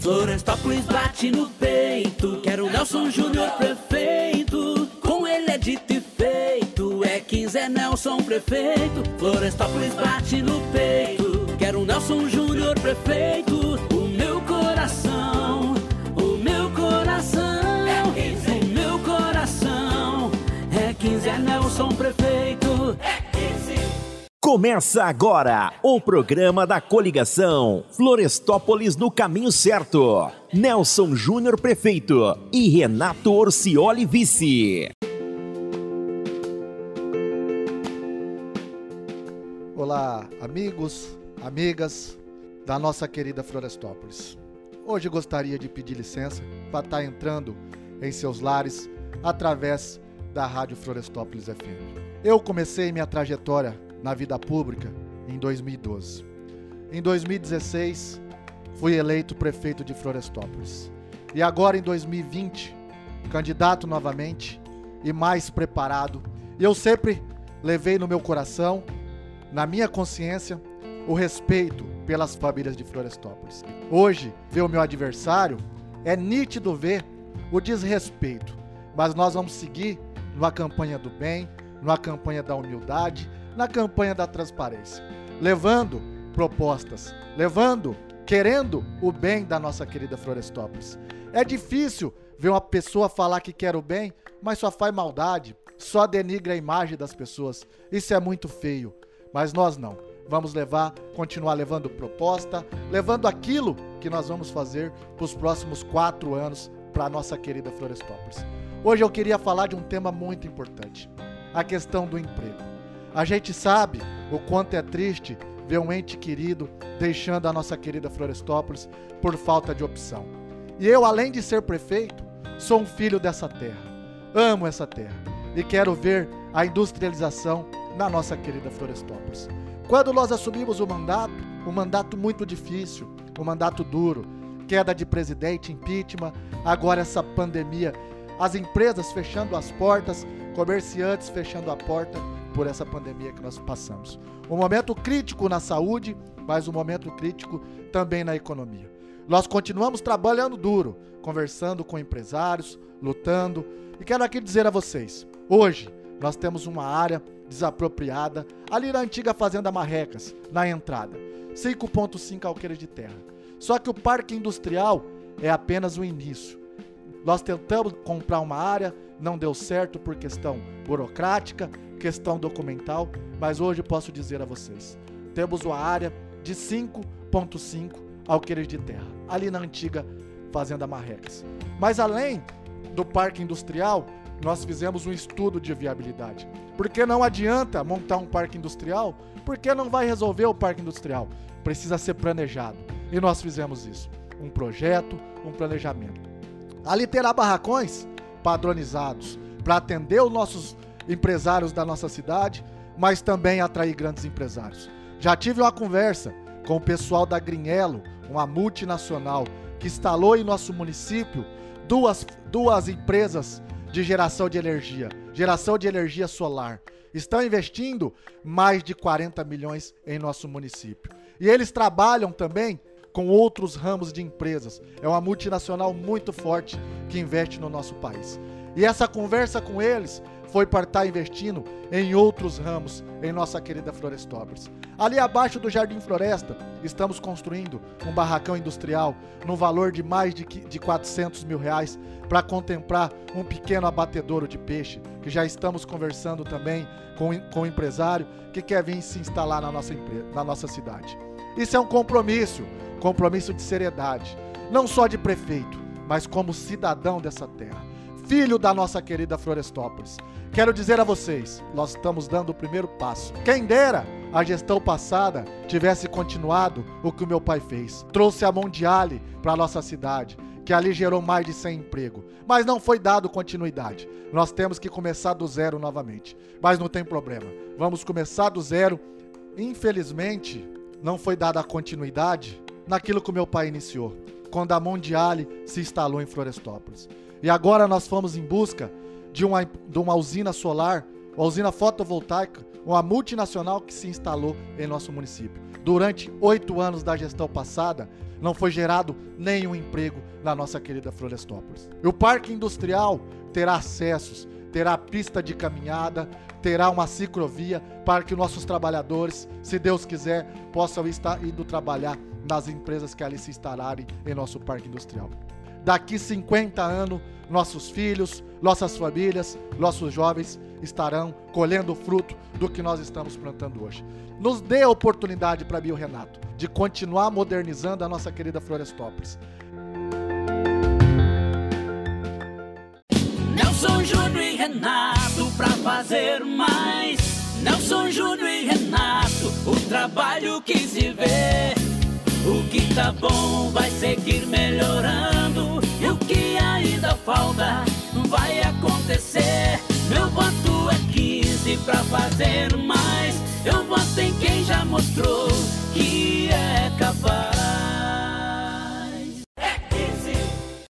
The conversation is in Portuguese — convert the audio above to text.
Florestópolis bate no peito. Quero Nelson Júnior prefeito. Com ele é dito e feito. É 15 é Nelson prefeito. Florestópolis bate no peito. Quero Nelson Júnior prefeito. O meu coração, o meu coração. É 15. O meu coração. É 15 é Nelson prefeito. É 15. Começa agora o programa da coligação Florestópolis no caminho certo. Nelson Júnior prefeito e Renato Orcioli vice. Olá, amigos, amigas da nossa querida Florestópolis. Hoje gostaria de pedir licença para estar entrando em seus lares através da Rádio Florestópolis FM. Eu comecei minha trajetória na vida pública em 2012. Em 2016, fui eleito prefeito de Florestópolis. E agora em 2020, candidato novamente e mais preparado. E eu sempre levei no meu coração, na minha consciência, o respeito pelas famílias de Florestópolis. Hoje, ver o meu adversário, é nítido ver o desrespeito, mas nós vamos seguir numa campanha do bem, numa campanha da humildade, na campanha da transparência, levando propostas, levando, querendo o bem da nossa querida Florestópolis. É difícil ver uma pessoa falar que quer o bem, mas só faz maldade, só denigra a imagem das pessoas. Isso é muito feio. Mas nós não. Vamos levar, continuar levando proposta, levando aquilo que nós vamos fazer para os próximos quatro anos para a nossa querida Florestópolis. Hoje eu queria falar de um tema muito importante: a questão do emprego. A gente sabe o quanto é triste ver um ente querido deixando a nossa querida Florestópolis por falta de opção. E eu, além de ser prefeito, sou um filho dessa terra. Amo essa terra e quero ver a industrialização na nossa querida Florestópolis. Quando nós assumimos o mandato, um mandato muito difícil, um mandato duro, queda de presidente, impeachment, agora essa pandemia, as empresas fechando as portas, comerciantes fechando a porta, por essa pandemia que nós passamos. Um momento crítico na saúde, mas um momento crítico também na economia. Nós continuamos trabalhando duro, conversando com empresários, lutando. E quero aqui dizer a vocês: hoje nós temos uma área desapropriada ali na antiga Fazenda Marrecas, na entrada. 5,5 alqueires de terra. Só que o parque industrial é apenas o início. Nós tentamos comprar uma área, não deu certo por questão burocrática, questão documental, mas hoje posso dizer a vocês: temos uma área de 5,5 alqueires de terra, ali na antiga Fazenda Marrecas. Mas além do parque industrial, nós fizemos um estudo de viabilidade. Porque não adianta montar um parque industrial, porque não vai resolver o parque industrial. Precisa ser planejado. E nós fizemos isso. Um projeto, um planejamento. Ali terá barracões padronizados para atender os nossos empresários da nossa cidade, mas também atrair grandes empresários. Já tive uma conversa com o pessoal da Grinelo, uma multinacional que instalou em nosso município duas, duas empresas de geração de energia, geração de energia solar. Estão investindo mais de 40 milhões em nosso município. E eles trabalham também com outros ramos de empresas. É uma multinacional muito forte que investe no nosso país. E essa conversa com eles foi para estar investindo em outros ramos em nossa querida Florestópolis. Ali abaixo do Jardim Floresta, estamos construindo um barracão industrial no valor de mais de, de 400 mil reais para contemplar um pequeno abatedouro de peixe, que já estamos conversando também com, com empresário que quer vir se instalar na nossa, na nossa cidade. Isso é um compromisso, compromisso de seriedade, não só de prefeito, mas como cidadão dessa terra filho da nossa querida Florestópolis. Quero dizer a vocês, nós estamos dando o primeiro passo. Quem dera a gestão passada tivesse continuado o que o meu pai fez. Trouxe a Mondiale para nossa cidade, que ali gerou mais de 100 empregos. Mas não foi dado continuidade. Nós temos que começar do zero novamente. Mas não tem problema. Vamos começar do zero. Infelizmente, não foi dada a continuidade naquilo que o meu pai iniciou, quando a Mondiale se instalou em Florestópolis. E agora nós fomos em busca de uma, de uma usina solar a usina fotovoltaica, uma multinacional que se instalou em nosso município. Durante oito anos da gestão passada, não foi gerado nenhum emprego na nossa querida Florestópolis. E o parque industrial terá acessos, terá pista de caminhada, terá uma ciclovia para que nossos trabalhadores, se Deus quiser, possam estar indo trabalhar nas empresas que ali se instalarem em nosso parque industrial. Daqui 50 anos, nossos filhos, nossas famílias, nossos jovens estarão colhendo o fruto do que nós estamos plantando hoje. Nos dê a oportunidade para mim, o Renato, de continuar modernizando a nossa querida Florestópolis. Nelson Júnior e Renato pra fazer mais. Nelson Júnior e Renato, o trabalho que se vê. O que tá bom vai seguir melhorando. E o que ainda falta vai acontecer. Meu voto é 15 pra fazer mais. Eu voto em quem já mostrou que